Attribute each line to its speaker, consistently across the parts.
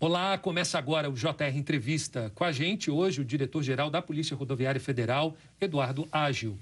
Speaker 1: Olá, começa agora o JR Entrevista. Com a gente hoje o diretor-geral da Polícia Rodoviária Federal, Eduardo Ágil.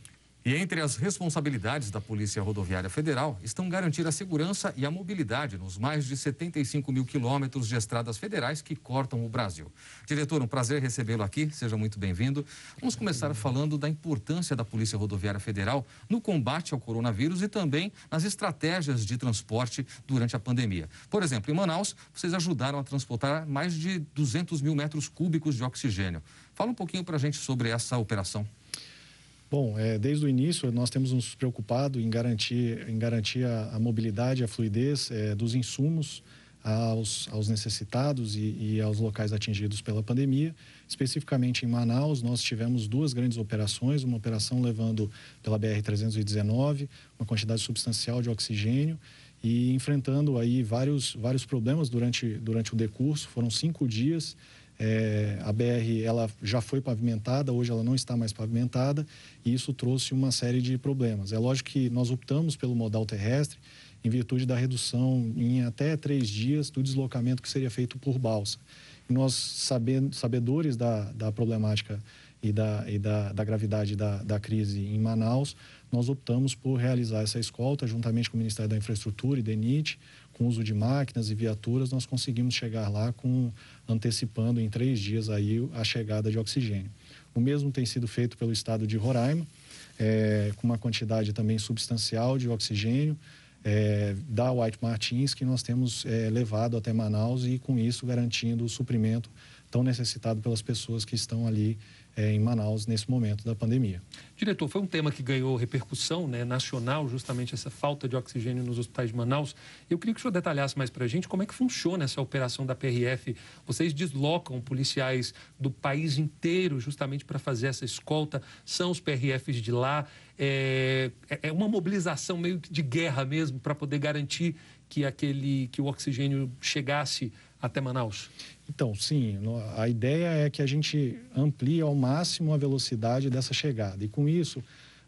Speaker 2: E entre as responsabilidades da Polícia Rodoviária Federal estão garantir a segurança e a mobilidade nos mais de 75 mil quilômetros de estradas federais que cortam o Brasil. Diretor, um prazer recebê-lo aqui, seja muito bem-vindo. Vamos começar falando da importância da Polícia Rodoviária Federal no combate ao coronavírus e também nas estratégias de transporte durante a pandemia. Por exemplo, em Manaus, vocês ajudaram a transportar mais de 200 mil metros cúbicos de oxigênio. Fala um pouquinho para a gente sobre essa operação.
Speaker 3: Bom, é, desde o início nós temos nos preocupado em garantir, em garantir a, a mobilidade, a fluidez é, dos insumos aos, aos necessitados e, e, aos locais atingidos pela pandemia. Especificamente em Manaus, nós tivemos duas grandes operações, uma operação levando pela BR-319 uma quantidade substancial de oxigênio e enfrentando aí vários, vários problemas durante, durante o decurso. Foram cinco dias é, a BR ela já foi pavimentada, hoje ela não está mais pavimentada e isso trouxe uma série de problemas. É lógico que nós optamos pelo modal terrestre em virtude da redução em até três dias do deslocamento que seria feito por balsa. E nós, sabendo, sabedores da, da problemática e da, e da, da gravidade da, da crise em Manaus, nós optamos por realizar essa escolta juntamente com o Ministério da Infraestrutura e DENIT, com uso de máquinas e viaturas, nós conseguimos chegar lá com antecipando em três dias aí a chegada de oxigênio. O mesmo tem sido feito pelo estado de Roraima, é, com uma quantidade também substancial de oxigênio é, da White Martins que nós temos é, levado até Manaus e com isso garantindo o suprimento tão necessitado pelas pessoas que estão ali é, em Manaus nesse momento da pandemia.
Speaker 1: Diretor, foi um tema que ganhou repercussão né, nacional, justamente essa falta de oxigênio nos hospitais de Manaus. Eu queria que o senhor detalhasse mais para a gente como é que funciona essa operação da PRF. Vocês deslocam policiais do país inteiro justamente para fazer essa escolta? São os PRFs de lá? É, é uma mobilização meio de guerra mesmo para poder garantir que aquele que o oxigênio chegasse até Manaus?
Speaker 3: Então, sim, a ideia é que a gente amplie ao máximo a velocidade dessa chegada. E com isso,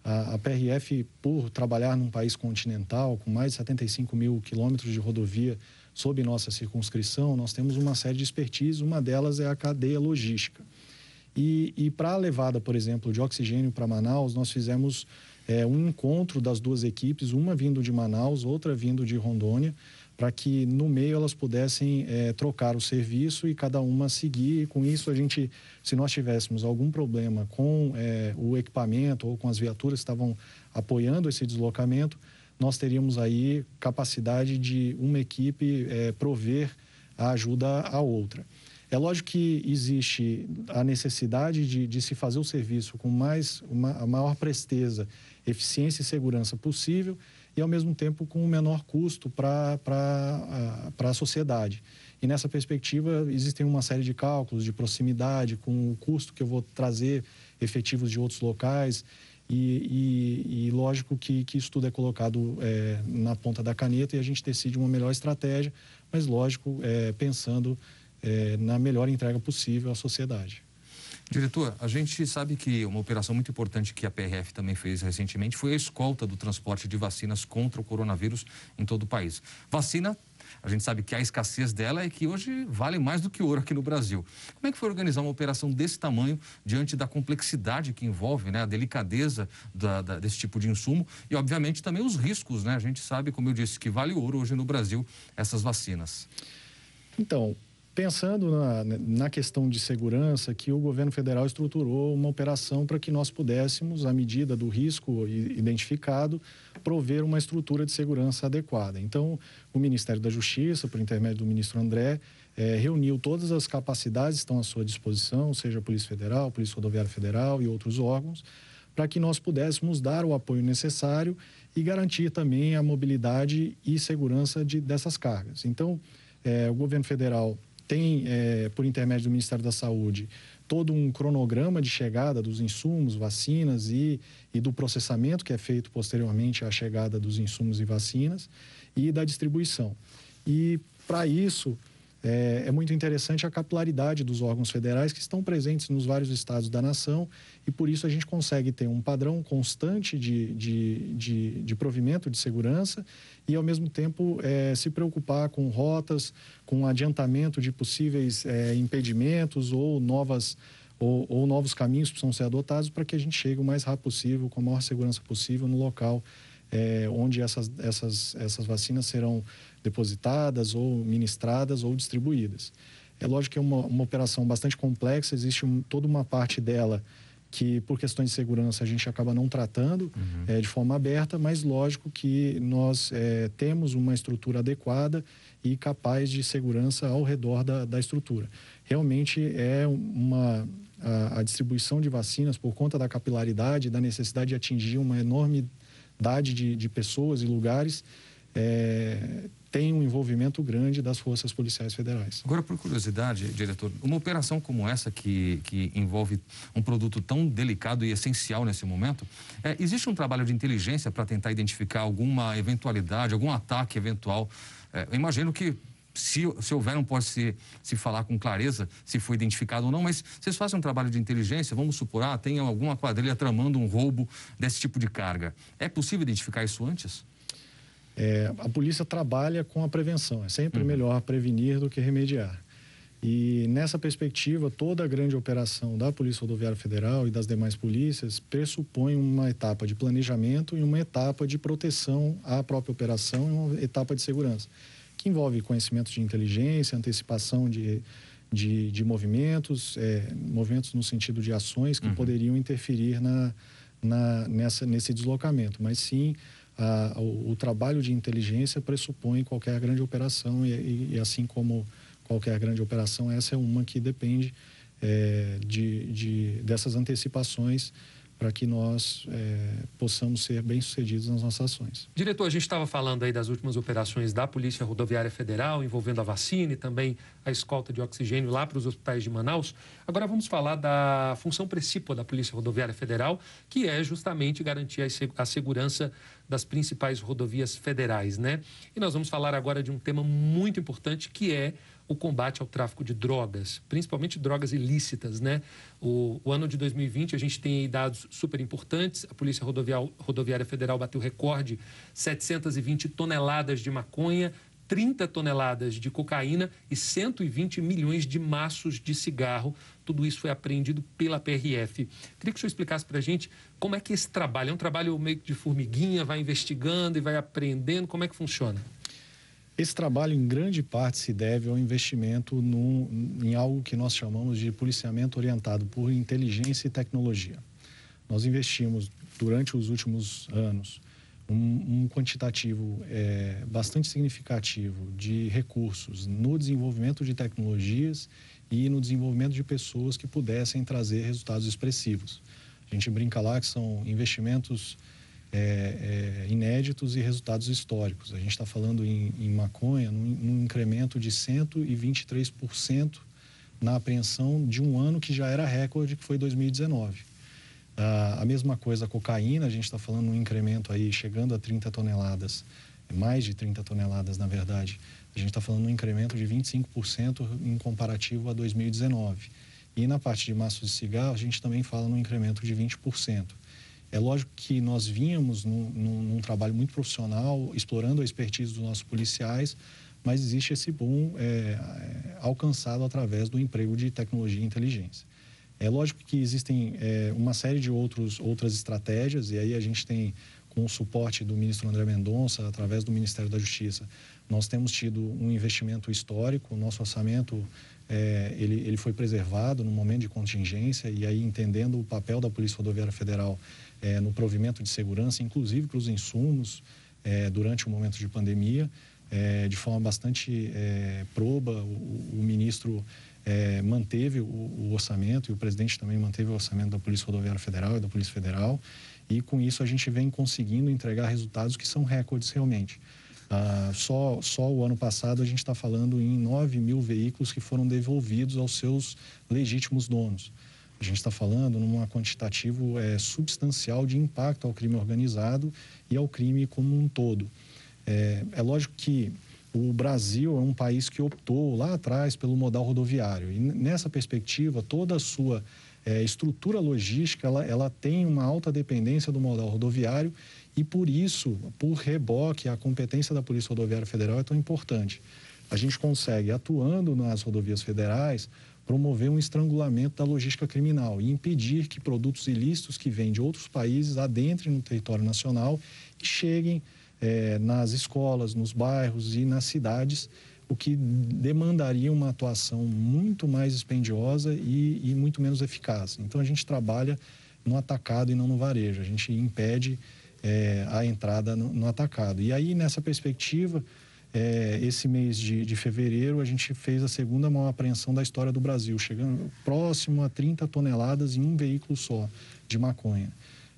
Speaker 3: a, a PRF, por trabalhar num país continental, com mais de 75 mil quilômetros de rodovia sob nossa circunscrição, nós temos uma série de expertise, uma delas é a cadeia logística. E, e para a levada, por exemplo, de oxigênio para Manaus, nós fizemos é, um encontro das duas equipes, uma vindo de Manaus, outra vindo de Rondônia, para que no meio elas pudessem é, trocar o serviço e cada uma seguir. E com isso, a gente, se nós tivéssemos algum problema com é, o equipamento ou com as viaturas que estavam apoiando esse deslocamento, nós teríamos aí capacidade de uma equipe é, prover a ajuda à outra. É lógico que existe a necessidade de, de se fazer o serviço com mais, uma, a maior presteza, eficiência e segurança possível e, ao mesmo tempo, com o menor custo para a sociedade. E nessa perspectiva, existem uma série de cálculos de proximidade, com o custo que eu vou trazer efetivos de outros locais. E, e, e lógico que, que isso tudo é colocado é, na ponta da caneta e a gente decide uma melhor estratégia, mas lógico, é, pensando é, na melhor entrega possível à sociedade.
Speaker 2: Diretor, a gente sabe que uma operação muito importante que a PRF também fez recentemente foi a escolta do transporte de vacinas contra o coronavírus em todo o país. Vacina, a gente sabe que a escassez dela é que hoje vale mais do que ouro aqui no Brasil. Como é que foi organizar uma operação desse tamanho diante da complexidade que envolve, né, a delicadeza da, da, desse tipo de insumo e, obviamente, também os riscos, né? A gente sabe, como eu disse, que vale ouro hoje no Brasil essas vacinas.
Speaker 3: Então, pensando na, na, questão de segurança, que o governo federal estruturou uma operação para que nós pudéssemos, à medida do risco identificado, prover uma estrutura de segurança adequada. Então, o Ministério da Justiça, por intermédio do ministro André, é, reuniu todas as capacidades que estão à sua disposição, seja a Polícia Federal, Polícia Rodoviária Federal e outros órgãos, para que nós pudéssemos dar o apoio necessário e garantir também a mobilidade e segurança de, dessas cargas. Então, é, o governo federal tem, é, por intermédio do Ministério da Saúde, todo um cronograma de chegada dos insumos, vacinas e, e do processamento que é feito posteriormente à chegada dos insumos e vacinas e da distribuição. E, para isso, é, é, muito interessante a capilaridade dos órgãos federais que estão presentes nos vários estados da nação e por isso a gente consegue ter um padrão constante de, de, de, de provimento de segurança e ao mesmo tempo é, se preocupar com rotas, com adiantamento de possíveis é, impedimentos ou novas ou, ou, novos caminhos que precisam ser adotados para que a gente chegue o mais rápido possível, com a maior segurança possível no local é, onde essas, essas, essas vacinas serão depositadas ou ministradas ou distribuídas. É lógico que é uma, uma operação bastante complexa, existe um, toda uma parte dela que, por questões de segurança, a gente acaba não tratando uhum. é, de forma aberta, mas lógico que nós é, temos uma estrutura adequada e capaz de segurança ao redor da, da estrutura. Realmente é uma. A, a distribuição de vacinas, por conta da capilaridade, da necessidade de atingir uma enorme de, de pessoas e lugares, é, tem um envolvimento grande das forças policiais federais.
Speaker 2: Agora, por curiosidade, diretor, uma operação como essa que, que envolve um produto tão delicado e essencial nesse momento, é, existe um trabalho de inteligência para tentar identificar alguma eventualidade, algum ataque eventual? É, imagino que se, se houver, não pode se, se falar com clareza se foi identificado ou não, mas vocês fazem um trabalho de inteligência, vamos supor, ah, tem alguma quadrilha tramando um roubo desse tipo de carga. É possível identificar isso antes?
Speaker 3: É, a polícia trabalha com a prevenção. É sempre uhum. melhor prevenir do que remediar. E nessa perspectiva, toda a grande operação da Polícia Rodoviária Federal e das demais polícias pressupõe uma etapa de planejamento e uma etapa de proteção à própria operação e uma etapa de segurança que envolve conhecimento de inteligência, antecipação de, de, de movimentos, é, movimentos no sentido de ações que uhum. poderiam interferir na, na, nessa, nesse deslocamento. Mas sim, o, o, trabalho de inteligência pressupõe qualquer grande operação e, e, e, assim como qualquer grande operação, essa é uma que depende é, de, de, dessas antecipações para que nós é, possamos ser bem-sucedidos nas nossas ações.
Speaker 1: Diretor, a gente estava falando aí das últimas operações da Polícia Rodoviária Federal, envolvendo a vacina e também a escolta de oxigênio lá para os hospitais de Manaus. Agora vamos falar da função principal da Polícia Rodoviária Federal, que é justamente garantir a segurança das principais rodovias federais, né? E nós vamos falar agora de um tema muito importante, que é o combate ao tráfico de drogas, principalmente drogas ilícitas, né? O, o ano de 2020 a gente tem dados super importantes. A Polícia Rodoviária Federal bateu recorde 720 toneladas de maconha, 30 toneladas de cocaína e 120 milhões de maços de cigarro. Tudo isso foi apreendido pela PRF. Queria que o senhor explicasse para a gente como é que esse trabalho é um trabalho meio de formiguinha, vai investigando e vai aprendendo. Como é que funciona?
Speaker 3: Esse trabalho, em grande parte, se deve ao investimento num, em algo que nós chamamos de policiamento orientado por inteligência e tecnologia. Nós investimos, durante os últimos anos, um, um quantitativo é, bastante significativo de recursos no desenvolvimento de tecnologias e no desenvolvimento de pessoas que pudessem trazer resultados expressivos. A gente brinca lá que são investimentos é, é, inéditos e resultados históricos. A gente está falando em, em maconha num, num, incremento de 123% na apreensão de um ano que já era recorde, que foi 2019. Ah, a mesma coisa a cocaína, a gente está falando um incremento aí chegando a 30 toneladas, mais de 30 toneladas na verdade. A gente está falando um incremento de 25% em comparativo a 2019. E na parte de maços de cigarro, a gente também fala num incremento de 20%. É lógico que nós vínhamos num, num, num, trabalho muito profissional, explorando a expertise dos nossos policiais, mas existe esse boom é, é, alcançado através do emprego de tecnologia e inteligência. É lógico que existem é, uma série de outros, outras estratégias, e aí a gente tem, com o suporte do ministro André Mendonça, através do Ministério da Justiça, nós temos tido um investimento histórico, o nosso orçamento é, ele, ele foi preservado no momento de contingência, e aí entendendo o papel da Polícia Rodoviária Federal é, no provimento de segurança, inclusive para os insumos é, durante o momento de pandemia, é, de forma bastante é, proba. O, o ministro é, manteve o, o, orçamento e o presidente também manteve o orçamento da Polícia Rodoviária Federal e da Polícia Federal. E com isso a gente vem conseguindo entregar resultados que são recordes realmente. Ah, só, só o ano passado a gente está falando em 9 mil veículos que foram devolvidos aos seus legítimos donos. A gente está falando num quantitativo é, substancial de impacto ao crime organizado e ao crime como um todo. É, é lógico que o Brasil é um país que optou lá atrás pelo modal rodoviário. E nessa perspectiva, toda a sua é, estrutura logística ela, ela tem uma alta dependência do modal rodoviário e por isso, por reboque, a competência da Polícia Rodoviária Federal é tão importante. A gente consegue, atuando nas rodovias federais, promover um estrangulamento da logística criminal e impedir que produtos ilícitos que vêm de outros países adentrem no território nacional e cheguem é, nas escolas, nos bairros e nas cidades, o que demandaria uma atuação muito mais dispendiosa e, e muito menos eficaz. Então a gente trabalha no atacado e não no varejo. A gente impede é, a entrada no, no, atacado. E aí, nessa perspectiva, é, esse mês de, de, fevereiro, a gente fez a segunda maior apreensão da história do Brasil, chegando próximo a 30 toneladas em um veículo só de maconha.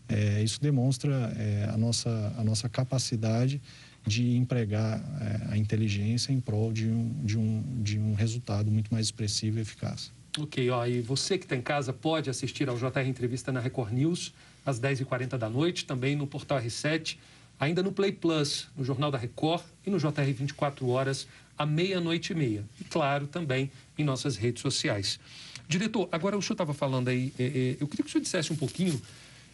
Speaker 3: É, isso demonstra é, a, nossa, a nossa capacidade de empregar é, a inteligência em prol de um, de, um, de um resultado muito mais expressivo e eficaz.
Speaker 1: Ok, ó, e você que está em casa pode assistir ao JR Entrevista na Record News às 10h40 da noite, também no Portal R7, ainda no Play Plus, no Jornal da Record e no JR 24 Horas, à meia-noite e meia. E, claro, também em nossas redes sociais. Diretor, agora o senhor estava falando aí, é, é, eu queria que o senhor dissesse um pouquinho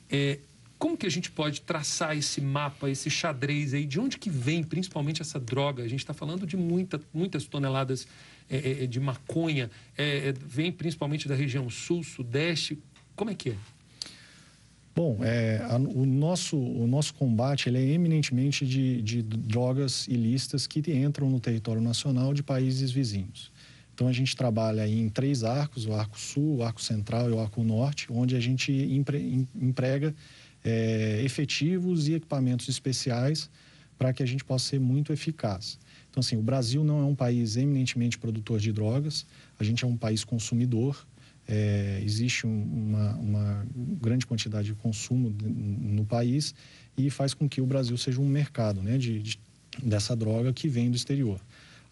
Speaker 1: é, como que a gente pode traçar esse mapa, esse xadrez aí? De onde que vem principalmente essa droga? A gente está falando de muita, muitas toneladas é, é, de maconha. É, é, vem principalmente da região sul, sudeste. Como é que é?
Speaker 3: Bom, é, a, o, nosso, o nosso combate ele é eminentemente de, de drogas ilícitas que entram no território nacional de países vizinhos. Então, a gente trabalha em três arcos, o arco sul, o arco central e o arco norte, onde a gente empre, emprega é, efetivos e equipamentos especiais para que a gente possa ser muito eficaz. Então, assim, o Brasil não é um país eminentemente produtor de drogas, a gente é um país consumidor, é, existe um, uma, uma, grande quantidade de consumo no país e faz com que o Brasil seja um mercado né, de, de, dessa droga que vem do exterior.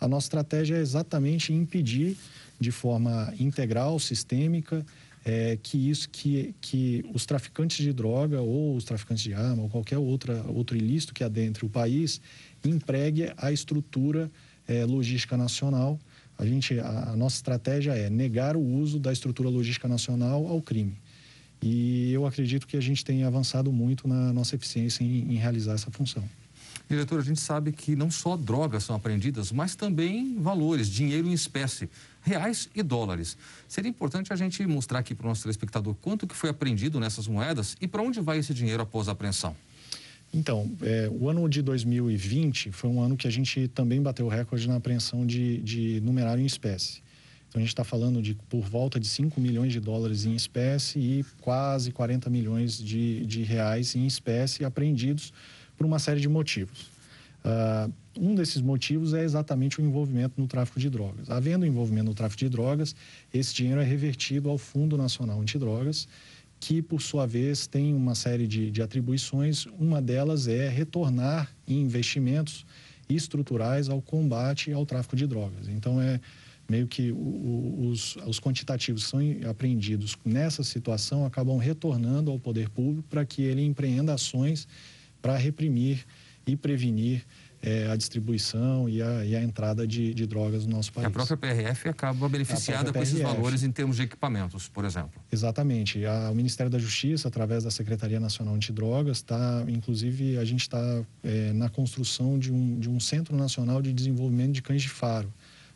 Speaker 3: A nossa estratégia é exatamente impedir de forma integral, sistêmica, é, que isso que, que os traficantes de droga ou os traficantes de arma ou qualquer outra, outro ilícito que adentre o país empregue a estrutura é, logística nacional a, gente, a, a nossa estratégia é negar o uso da estrutura logística nacional ao crime. E eu acredito que a gente tem avançado muito na nossa eficiência em, em realizar essa função.
Speaker 2: Diretor, a gente sabe que não só drogas são apreendidas, mas também valores, dinheiro em espécie, reais e dólares. Seria importante a gente mostrar aqui para o nosso telespectador quanto que foi apreendido nessas moedas e para onde vai esse dinheiro após a apreensão.
Speaker 3: Então, é, o ano de 2020 foi um ano que a gente também bateu recorde na apreensão de, de numerário em espécie. Então, a gente está falando de por volta de 5 milhões de dólares em espécie e quase 40 milhões de, de reais em espécie apreendidos por uma série de motivos. Uh, um desses motivos é exatamente o envolvimento no tráfico de drogas. Havendo envolvimento no tráfico de drogas, esse dinheiro é revertido ao Fundo Nacional Antidrogas que, por sua vez, tem uma série de, de atribuições. Uma delas é retornar em investimentos estruturais ao combate ao tráfico de drogas. Então, é meio que o, os, os quantitativos que são apreendidos nessa situação acabam retornando ao poder público para que ele empreenda ações para reprimir e prevenir é, a distribuição e a, e a entrada de, de, drogas no nosso país.
Speaker 2: E a própria PRF acaba beneficiada com esses valores em termos de equipamentos, por exemplo.
Speaker 3: Exatamente. A, o Ministério da Justiça, através da Secretaria Nacional Antidrogas, está, inclusive, a gente está é, na construção de um, de um Centro Nacional de Desenvolvimento de Cães de Faro,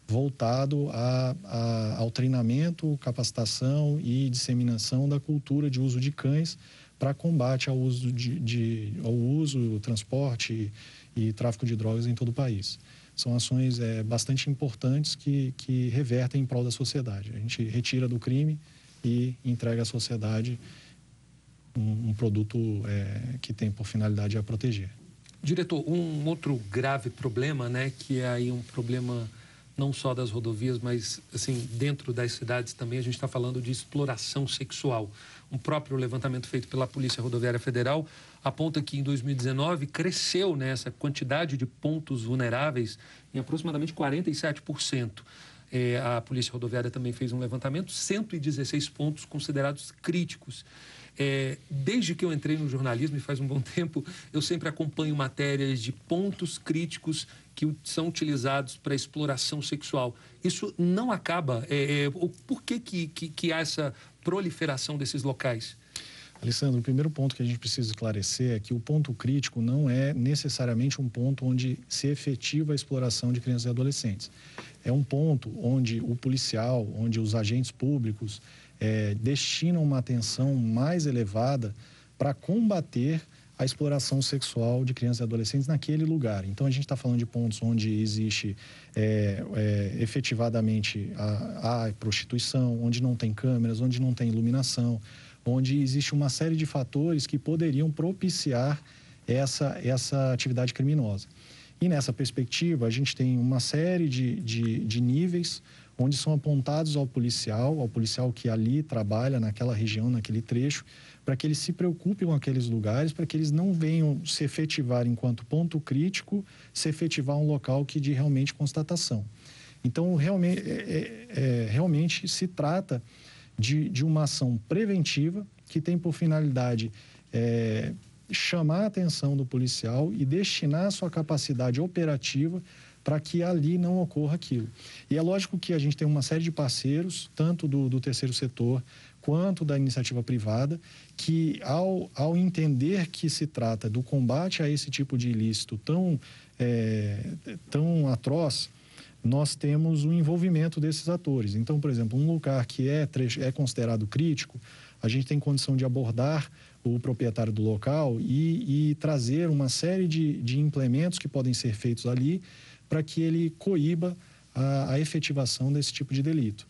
Speaker 3: voltado a, a, ao treinamento, capacitação e disseminação da cultura de uso de cães para combate ao uso de, de ao uso, transporte e tráfico de drogas em todo o país. São ações é, bastante importantes que, que revertem em prol da sociedade. A gente retira do crime e entrega à sociedade um, um produto é, que tem por finalidade a proteger.
Speaker 1: Diretor, um outro grave problema, né, que é aí um problema não só das rodovias, mas assim dentro das cidades também a gente está falando de exploração sexual. Um próprio levantamento feito pela Polícia Rodoviária Federal aponta que em 2019 cresceu nessa né, quantidade de pontos vulneráveis em aproximadamente 47%. é, a Polícia Rodoviária também fez um levantamento, 116 pontos considerados críticos. É, desde que eu entrei no jornalismo, e faz um bom tempo, eu sempre acompanho matérias de pontos críticos que são utilizados para exploração sexual. Isso não acaba? É, é, por que, que, que, que há essa proliferação desses locais?
Speaker 3: Alessandro, o primeiro ponto que a gente precisa esclarecer é que o ponto crítico não é necessariamente um ponto onde se efetiva a exploração de crianças e adolescentes. É um ponto onde o policial, onde os agentes públicos é, destinam uma atenção mais elevada para combater a exploração sexual de crianças e adolescentes naquele lugar. Então, a gente está falando de pontos onde existe é, é, efetivadamente a, a prostituição, onde não tem câmeras, onde não tem iluminação, onde existe uma série de fatores que poderiam propiciar essa, essa atividade criminosa. E nessa perspectiva, a gente tem uma série de, de, de níveis onde são apontados ao policial, ao policial que ali trabalha naquela região, naquele trecho, para que eles se preocupem com aqueles lugares, para que eles não venham se efetivar enquanto ponto crítico, se efetivar um local que de realmente constatação. Então, realmente, é, é, é realmente se trata de, de uma ação preventiva que tem por finalidade é, chamar a atenção do policial e destinar a sua capacidade operativa para que ali não ocorra aquilo. E é lógico que a gente tem uma série de parceiros, tanto do, do terceiro setor quanto da iniciativa privada, que ao, ao entender que se trata do combate a esse tipo de ilícito tão, é, tão atroz, nós temos o envolvimento desses atores. Então, por exemplo, um lugar que é, é considerado crítico, a gente tem condição de abordar o proprietário do local e, e trazer uma série de, de, implementos que podem ser feitos ali para que ele coíba a, a, efetivação desse tipo de delito.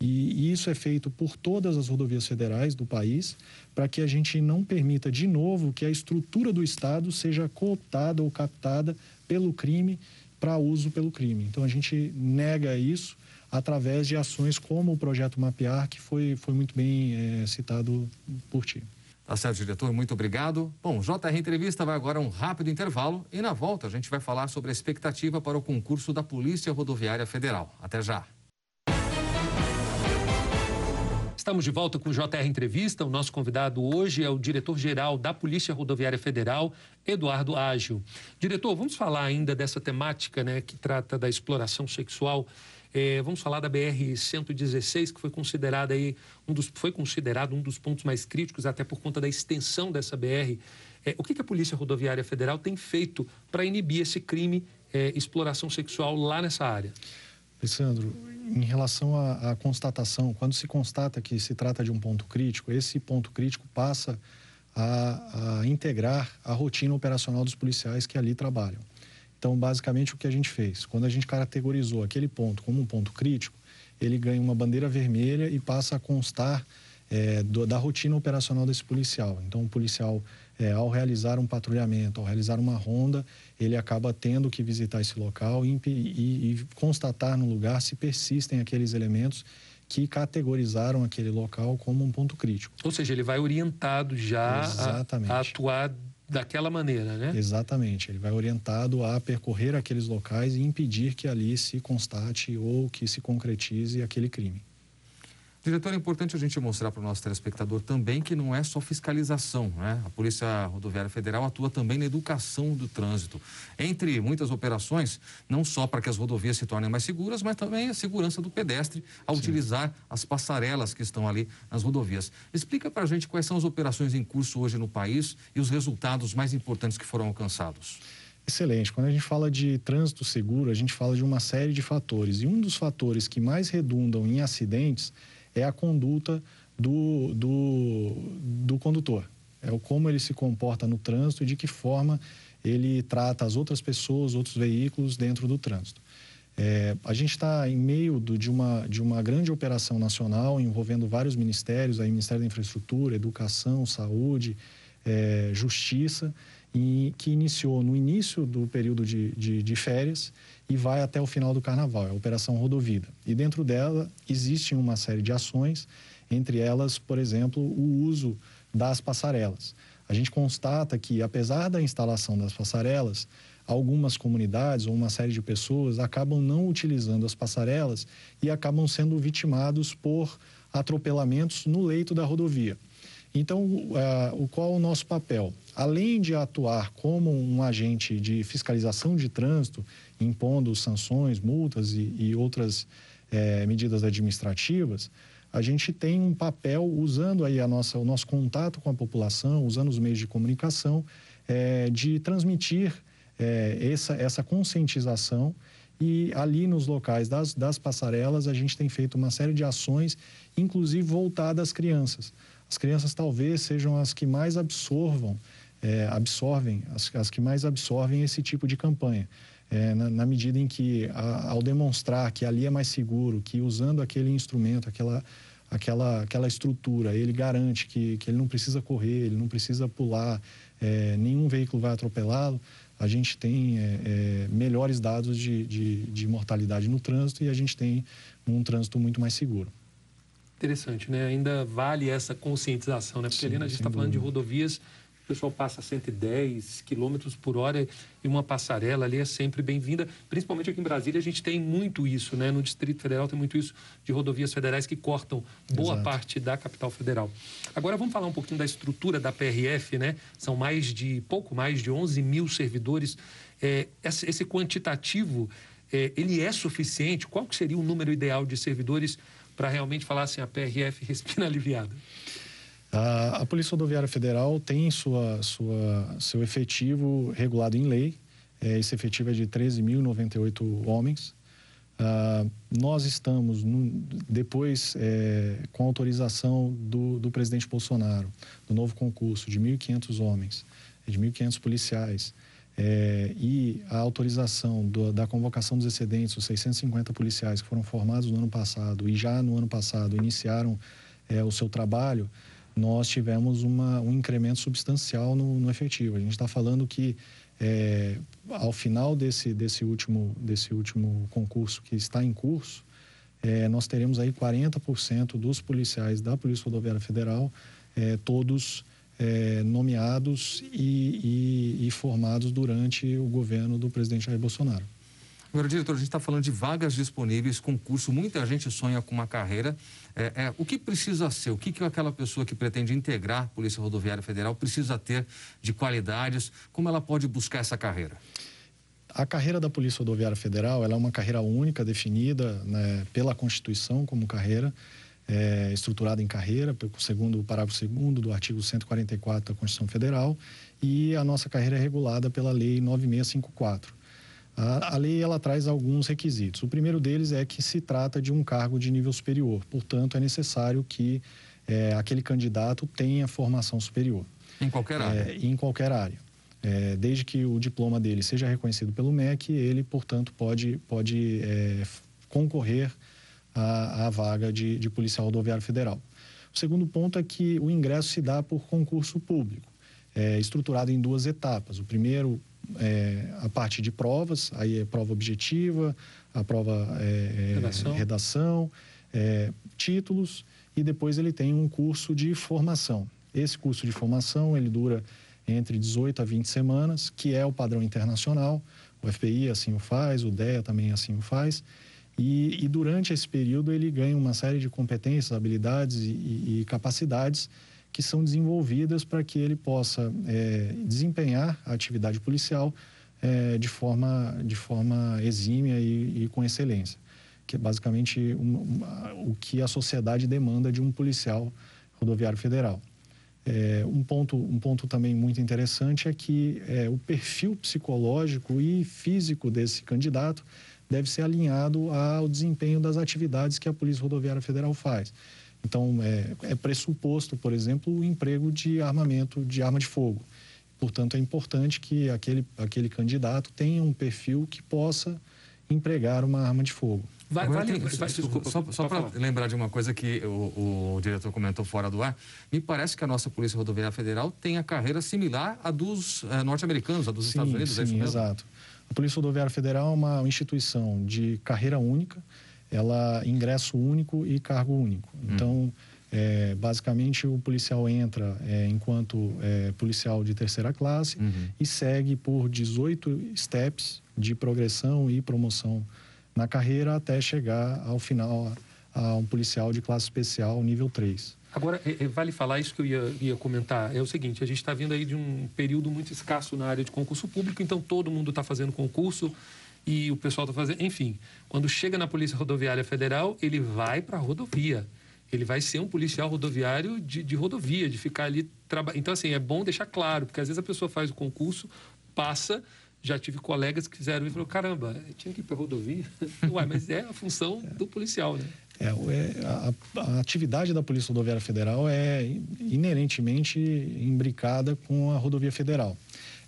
Speaker 3: E, e isso é feito por todas as rodovias federais do país para que a gente não permita de novo que a estrutura do Estado seja cooptada ou captada pelo crime para uso pelo crime. Então a gente nega isso através de ações como o projeto Mapear, que foi, foi muito bem é, citado por ti.
Speaker 2: Tá certo, diretor, muito obrigado. Bom, JR Entrevista vai agora a um rápido intervalo e na volta a gente vai falar sobre a expectativa para o concurso da Polícia Rodoviária Federal. Até já.
Speaker 1: Estamos de volta com o JR Entrevista. O nosso convidado hoje é o diretor-geral da Polícia Rodoviária Federal, Eduardo Ágil. Diretor, vamos falar ainda dessa temática né, que trata da exploração sexual. É, vamos falar da BR-116, que foi considerada aí um dos, foi considerado um dos pontos mais críticos, até por conta da extensão dessa BR. É, o que, que, a Polícia Rodoviária Federal tem feito para inibir esse crime, é, exploração sexual, lá nessa área?
Speaker 3: Alessandro, em relação à, à, constatação, quando se constata que se trata de um ponto crítico, esse ponto crítico passa a, a integrar a rotina operacional dos policiais que ali trabalham. Então, basicamente, o que a gente fez? Quando a gente categorizou aquele ponto como um ponto crítico, ele ganha uma bandeira vermelha e passa a constar é, do, da rotina operacional desse policial. Então, o policial, é, ao realizar um patrulhamento, ao realizar uma ronda, ele acaba tendo que visitar esse local e, e, e constatar no lugar se persistem aqueles elementos que categorizaram aquele local como um ponto crítico.
Speaker 1: Ou seja, ele vai orientado já a, a, atuar daquela maneira, né?
Speaker 3: Exatamente. Ele vai orientado a percorrer aqueles locais e impedir que ali se constate ou que se concretize aquele crime.
Speaker 2: Diretor, é importante a gente mostrar para o nosso telespectador também que não é só fiscalização, né? A Polícia Rodoviária Federal atua também na educação do trânsito. Entre muitas operações, não só para que as rodovias se tornem mais seguras, mas também a segurança do pedestre ao Sim. utilizar as passarelas que estão ali nas rodovias. Explica para a gente quais são as operações em curso hoje no país e os resultados mais importantes que foram alcançados.
Speaker 3: Excelente. Quando a gente fala de trânsito seguro, a gente fala de uma série de fatores. E um dos fatores que mais redundam em acidentes é a conduta do, do, do condutor. É o como ele se comporta no trânsito e de que forma ele trata as outras pessoas, outros veículos dentro do trânsito. É, a gente está em meio do, de, uma, de uma grande operação nacional envolvendo vários ministérios, aí Ministério da Infraestrutura, Educação, Saúde, é, Justiça, e, que iniciou no início do período de, de, de férias e vai até o final do carnaval, é a Operação Rodovida. E dentro dela existe uma série de ações, entre elas, por exemplo, o uso das passarelas. A gente constata que, apesar da instalação das passarelas, algumas comunidades ou uma série de pessoas acabam não utilizando as passarelas e acabam sendo vitimados por atropelamentos no leito da rodovia. Então, uh, qual é o nosso papel? Além de atuar como um agente de fiscalização de trânsito, impondo sanções, multas e, e outras eh, medidas administrativas, a gente tem um papel usando aí a nossa, o nosso contato com a população, usando os meios de comunicação, eh, de transmitir eh, essa, essa conscientização e ali nos locais das, das passarelas a gente tem feito uma série de ações, inclusive voltadas às crianças. As crianças talvez sejam as que mais absorvam, é, absorvem, as, as, que mais absorvem esse tipo de campanha. É, na, na, medida em que, a, ao demonstrar que ali é mais seguro, que usando aquele instrumento, aquela, aquela, aquela estrutura, ele garante que, que ele não precisa correr, ele não precisa pular, é, nenhum veículo vai atropelá-lo, a gente tem é, é, melhores dados de, de, de mortalidade no trânsito e a gente tem um trânsito muito mais seguro.
Speaker 1: Interessante, né? Ainda vale essa conscientização, né? Porque Sim, ali a gente está falando de rodovias, o pessoal passa 110 quilômetros por hora e uma passarela ali é sempre bem-vinda. Principalmente aqui em Brasília a gente tem muito isso, né? No Distrito Federal tem muito isso de rodovias federais que cortam boa Exato. parte da capital federal. Agora vamos falar um pouquinho da estrutura da PRF, né? São mais de, pouco mais de 11 mil servidores. É, esse quantitativo, é, ele é suficiente? Qual que seria o número ideal de servidores para realmente falar assim, a PRF respira aliviada?
Speaker 3: A, a, Polícia Rodoviária Federal tem sua, sua, seu efetivo regulado em lei. É, esse efetivo é de 13.098 homens. Uh, nós estamos, no, depois, é, com autorização do, do presidente Bolsonaro, do novo concurso de 1.500 homens, de 1.500 policiais, é, e a autorização do, da convocação dos excedentes, os 650 policiais que foram formados no ano passado e já no ano passado iniciaram é, o seu trabalho, nós tivemos uma, um incremento substancial no, no efetivo. A gente está falando que é, ao final desse, desse, último, desse último concurso que está em curso, é, nós teremos aí 40% dos policiais da Polícia Rodoviária Federal, é, todos é, nomeados e, e, e, formados durante o governo do presidente Jair Bolsonaro.
Speaker 2: Agora, diretor, a gente está falando de vagas disponíveis, concurso, muita gente sonha com uma carreira. É, é, o que precisa ser? O que, que aquela pessoa que pretende integrar a Polícia Rodoviária Federal precisa ter de qualidades? Como ela pode buscar essa carreira?
Speaker 3: A carreira da Polícia Rodoviária Federal é uma carreira única, definida né, pela Constituição como carreira é, estruturada em carreira, segundo o parágrafo 2 do artigo 144 da Constituição Federal, e a nossa carreira é regulada pela Lei 9654. A, a lei ela traz alguns requisitos. O primeiro deles é que se trata de um cargo de nível superior, portanto, é necessário que é, aquele candidato tenha formação superior.
Speaker 2: Em qualquer área? É,
Speaker 3: em qualquer área. É, desde que o diploma dele seja reconhecido pelo MEC, ele, portanto, pode, pode é, concorrer a, a vaga de, de policial rodoviário federal. O segundo ponto é que o ingresso se dá por concurso público, é, estruturado em duas etapas. O primeiro é a parte de provas, aí é prova objetiva, a prova é, é redação, redação é, títulos, e depois ele tem um curso de formação. Esse curso de formação ele dura entre 18 a 20 semanas, que é o padrão internacional. O FPI assim o faz, o DEA também assim o faz. E, e, durante esse período ele ganha uma série de competências, habilidades e, e capacidades que são desenvolvidas para que ele possa é, desempenhar a atividade policial é, de, forma, de forma exímia e, e com excelência, que é basicamente o que a sociedade demanda de um policial rodoviário federal. É, um, ponto, um ponto também muito interessante é que é, o perfil psicológico e físico desse candidato deve ser alinhado ao desempenho das atividades que a Polícia Rodoviária Federal faz. Então, é, é pressuposto, por exemplo, o emprego de armamento, de arma de fogo. Portanto, é importante que aquele, aquele candidato tenha um perfil que possa empregar uma arma de fogo.
Speaker 2: Vai, vale, vai, desculpa, só, só para lembrar de uma coisa que o, o, diretor comentou fora do ar, me parece que a nossa Polícia Rodoviária Federal tem a carreira similar à dos é, norte-americanos, à dos sim, Estados Unidos,
Speaker 3: sim,
Speaker 2: é isso mesmo?
Speaker 3: exato. A Polícia Rodoviária Federal é uma instituição de carreira única, ela ingresso único e cargo único. Hum. Então, É, basicamente, o policial entra é, enquanto é, policial de terceira classe uhum. e segue por 18 steps de progressão e promoção na carreira até chegar ao final a um policial de classe especial nível 3.
Speaker 1: Agora, é, é, vale falar isso que eu ia, ia comentar. É o seguinte, a gente está vindo aí de um período muito escasso na área de concurso público, então todo mundo está fazendo concurso e o pessoal está fazendo... Enfim, quando chega na Polícia Rodoviária Federal, ele vai para a rodovia. Ele vai ser um policial rodoviário de, de rodovia, de ficar ali... trabalhando. Então, assim, é bom deixar claro, porque às vezes a pessoa faz o concurso, passa já tive colegas que fizeram e falaram, caramba, tinha que ir para rodovia. Ué, mas é a função do policial, né?
Speaker 3: É, é a, a, atividade da Polícia Rodoviária Federal é inerentemente imbricada com a rodovia federal.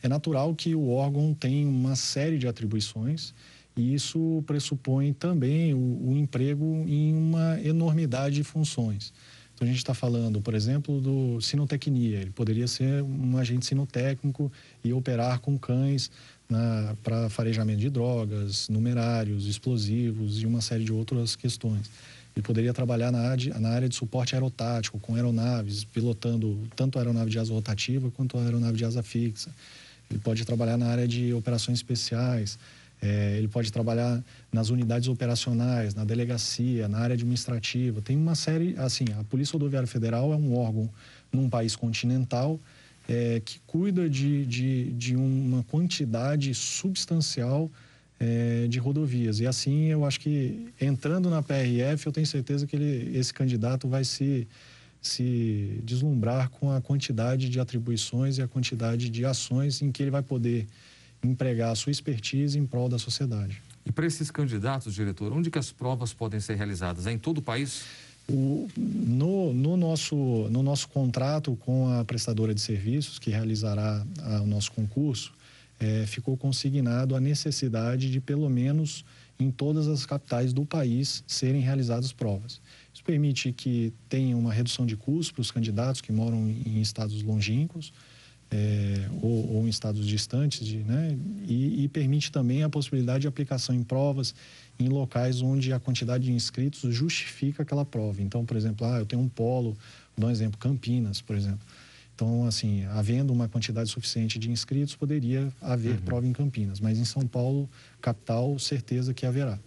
Speaker 3: É natural que o órgão tenha uma série de atribuições e isso pressupõe também o, o emprego em uma enormidade de funções. Então, a gente está falando, por exemplo, do sinotecnia. Ele poderia ser um agente sinotécnico e operar com cães para farejamento de drogas, numerários, explosivos e uma série de outras questões. Ele poderia trabalhar na área, de, na área de suporte aerotático, com aeronaves, pilotando tanto a aeronave de asa rotativa quanto a aeronave de asa fixa. Ele pode trabalhar na área de operações especiais, é, ele pode trabalhar nas unidades operacionais, na delegacia, na área administrativa. Tem uma série, assim, a Polícia Rodoviária Federal é um órgão num país continental é, que cuida de, de, de, uma quantidade substancial é, de rodovias. E assim, eu acho que entrando na PRF, eu tenho certeza que ele, esse candidato vai se, se deslumbrar com a quantidade de atribuições e a quantidade de ações em que ele vai poder empregar a sua expertise em prol da sociedade.
Speaker 2: E para esses candidatos, diretor, onde que as provas podem ser realizadas? É em todo o país?
Speaker 3: O, no, no, nosso, no nosso contrato com a prestadora de serviços que realizará a, o nosso concurso, é, ficou consignado a necessidade de, pelo menos em todas as capitais do país, serem realizadas provas. Isso permite que tenha uma redução de custos para os candidatos que moram em estados longínquos é, ou, ou, em estados distantes, de, né? e, e permite também a possibilidade de aplicação em provas em locais onde a quantidade de inscritos justifica aquela prova. Então, por exemplo, ah, eu tenho um polo, vou dar um exemplo, Campinas, por exemplo. Então, assim, havendo uma quantidade suficiente de inscritos, poderia haver uhum. prova em Campinas. Mas em São Paulo, capital, certeza que haverá.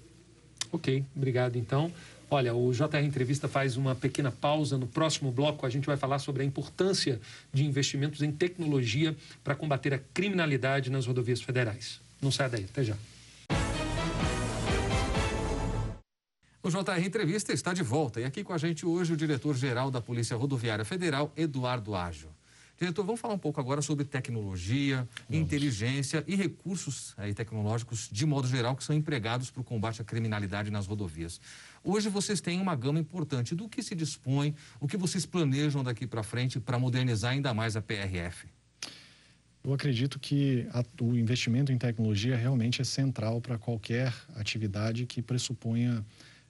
Speaker 1: Ok, obrigado então. Olha, o JR Entrevista faz uma pequena pausa. No próximo bloco, a gente vai falar sobre a importância de investimentos em tecnologia para combater a criminalidade nas rodovias federais. Não saia daí, até já.
Speaker 2: O JR Entrevista está de volta e aqui com a gente hoje o diretor-geral da Polícia Rodoviária Federal, Eduardo Ágio. Diretor, vamos falar um pouco agora sobre tecnologia, vamos. inteligência e recursos aí, tecnológicos de modo geral que são empregados para o combate à criminalidade nas rodovias. Hoje vocês têm uma gama importante do que se dispõe, o que vocês planejam daqui para frente para modernizar ainda mais a PRF.
Speaker 3: Eu acredito que a, o investimento em tecnologia realmente é central para qualquer atividade que pressuponha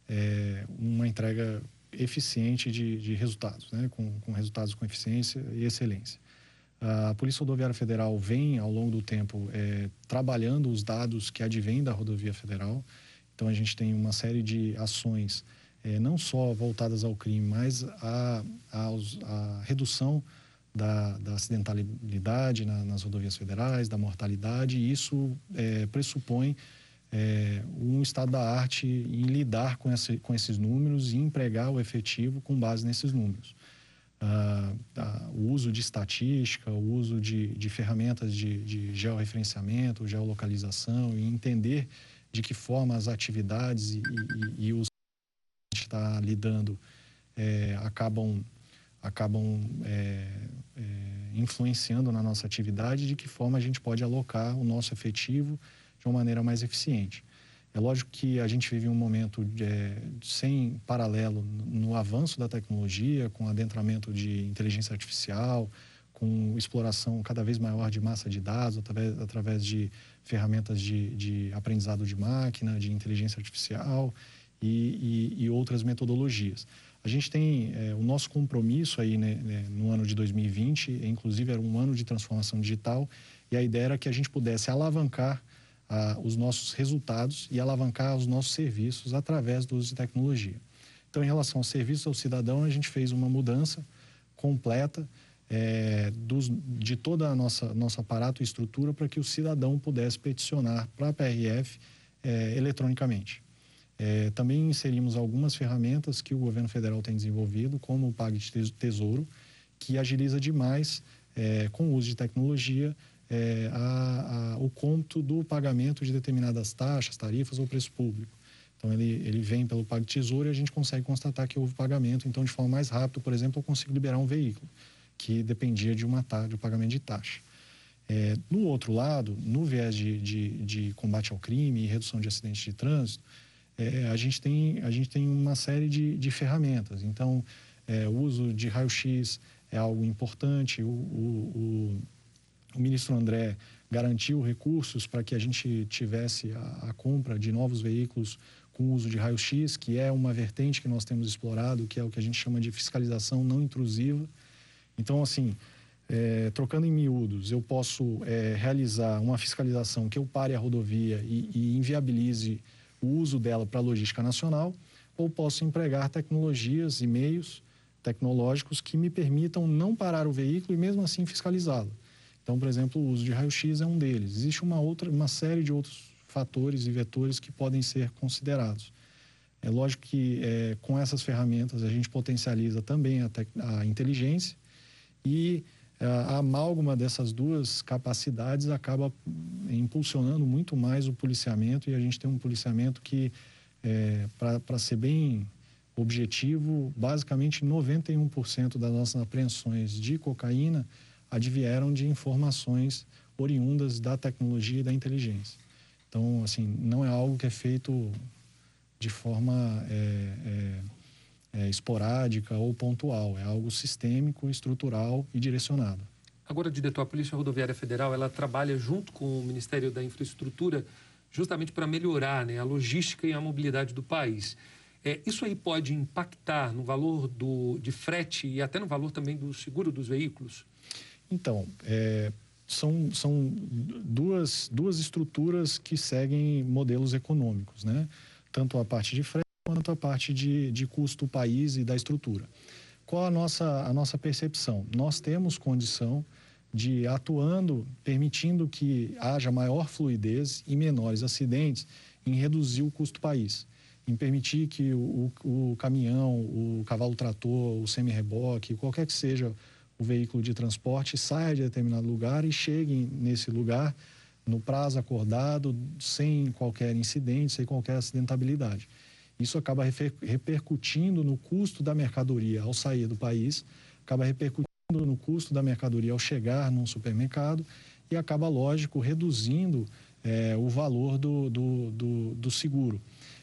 Speaker 3: é, uma entrega eficiente de, de resultados, né? com, com, resultados com eficiência e excelência. A Polícia Rodoviária Federal vem, ao longo do tempo, é, trabalhando os dados que advêm da rodovia federal. Então, a gente tem uma série de ações, é, não só voltadas ao crime, mas à a, a, a, redução da, da acidentalidade na, nas rodovias federais, da mortalidade. E isso é, pressupõe é, um estado da arte em lidar com, com esses números e empregar o efetivo com base nesses números. Ah, ah, o uso de estatística, o uso de, de ferramentas de, de georreferenciamento, geolocalização e entender de que forma as atividades e, e, e os que a gente está lidando é, acabam, acabam é, é, influenciando na nossa atividade, de que forma a gente pode alocar o nosso efetivo de uma maneira mais eficiente. É lógico que a gente vive um momento de, é, sem paralelo no avanço da tecnologia, com adentramento de inteligência artificial, com exploração cada vez maior de massa de dados através, através de ferramentas de, de aprendizado de máquina, de inteligência artificial e, e, e outras metodologias. A gente tem é, o nosso compromisso aí né, né, no ano de 2020, inclusive era um ano de transformação digital, e a ideia era que a gente pudesse alavancar os nossos resultados e alavancar os nossos serviços através do uso de tecnologia. Então, em relação ao serviço ao cidadão, a gente fez uma mudança completa é, dos, de toda a nossa nosso aparato e estrutura para que o cidadão pudesse peticionar para a PRF é, eletronicamente. É, também inserimos algumas ferramentas que o governo federal tem desenvolvido, como o Pague Tesouro, que agiliza demais, é, com o uso de tecnologia, é, a, a, o conto do pagamento de determinadas taxas, tarifas ou preço público. Então, ele, ele vem pelo Pague Tesouro e a gente consegue constatar que houve pagamento. Então, de forma mais rápida, por exemplo, eu consigo liberar um veículo que dependia de uma de um pagamento de taxa. É, no outro lado, no viés de, de, de, combate ao crime e redução de acidentes de trânsito, é, a, gente tem, a gente tem uma série de, de ferramentas. Então, é, o uso de raio-x é algo importante. O, o, o, ministro André garantiu recursos para que a gente tivesse a, a compra de novos veículos com uso de raio-x, que é uma vertente que nós temos explorado, que é o que a gente chama de fiscalização não intrusiva. Então, assim, é, trocando em miúdos, eu posso é, realizar uma fiscalização que eu pare a rodovia e, e inviabilize o uso dela para a logística nacional, ou posso empregar tecnologias e meios tecnológicos que me permitam não parar o veículo e mesmo assim fiscalizá-lo. Então, por exemplo, o uso de raio-x é um deles. Existe uma outra, uma série de outros fatores e vetores que podem ser considerados. É lógico que é, com essas ferramentas a gente potencializa também a, a inteligência e a, a amálgama dessas duas capacidades acaba impulsionando muito mais o policiamento e a gente tem um policiamento que, é, para ser bem objetivo, basicamente 91% das nossas apreensões de cocaína advieram de informações oriundas da tecnologia e da inteligência. Então, assim, não é algo que é feito de forma é, é, é, esporádica ou pontual, é algo sistêmico, estrutural e direcionado.
Speaker 1: Agora, diretor, a Polícia Rodoviária Federal, ela trabalha junto com o Ministério da Infraestrutura justamente para melhorar né, a logística e a mobilidade do país. É, isso aí pode impactar no valor do, de frete e até no valor também do seguro dos veículos?
Speaker 3: Então, é, são, são duas, duas estruturas que seguem modelos econômicos, né? tanto a parte de frete quanto a parte de, de custo do país e da estrutura. Qual a nossa, a nossa percepção? Nós temos condição de, atuando, permitindo que haja maior fluidez e menores acidentes, em reduzir o custo país, em permitir que o, o, o caminhão, o cavalo trator, o semi-reboque, qualquer que seja o veículo de transporte saia de determinado lugar e chegue nesse lugar no prazo acordado, sem qualquer incidente, sem qualquer acidentabilidade. Isso acaba repercutindo no custo da mercadoria ao sair do país, acaba repercutindo no custo da mercadoria ao chegar num supermercado e acaba, lógico, reduzindo é, o valor do, do, do, do seguro.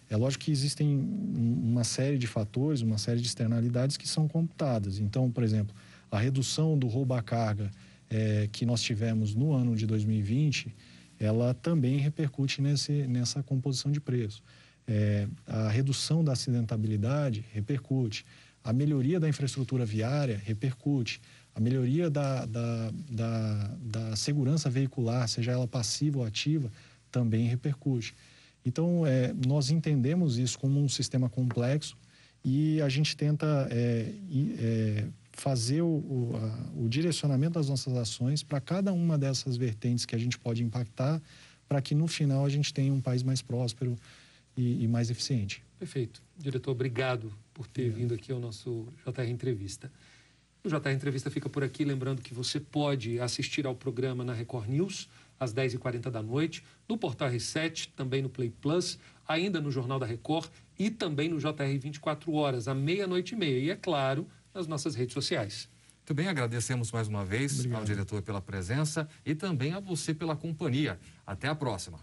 Speaker 3: É lógico que existem uma série de fatores, uma série de externalidades que são computadas. Então, por exemplo, a redução do roubo à carga é, que nós tivemos no ano de 2020, ela também repercute nesse, nessa composição de preço. É, a redução da acidentabilidade repercute. A melhoria da infraestrutura viária repercute. A melhoria da, da, da, da segurança veicular, seja ela passiva ou ativa, também repercute. Então, é, nós entendemos isso como um sistema complexo e a gente tenta é, é, fazer o, o, a, o direcionamento das nossas ações para cada uma dessas vertentes que a gente pode impactar, para que no final a gente tenha um país mais próspero e, e mais eficiente.
Speaker 1: Perfeito. Diretor, obrigado por ter vindo aqui ao nosso JR Entrevista. O JR Entrevista fica por aqui, lembrando que você pode assistir ao programa na Record News, às 10h40 da noite, no Portal R7, também no Play Plus, ainda no Jornal da Record e também no JR 24 horas, à meia-noite e meia. E, é claro, nas nossas redes sociais.
Speaker 2: Muito bem, agradecemos mais uma vez Obrigado. ao diretor pela presença e também a você pela companhia. Até a próxima.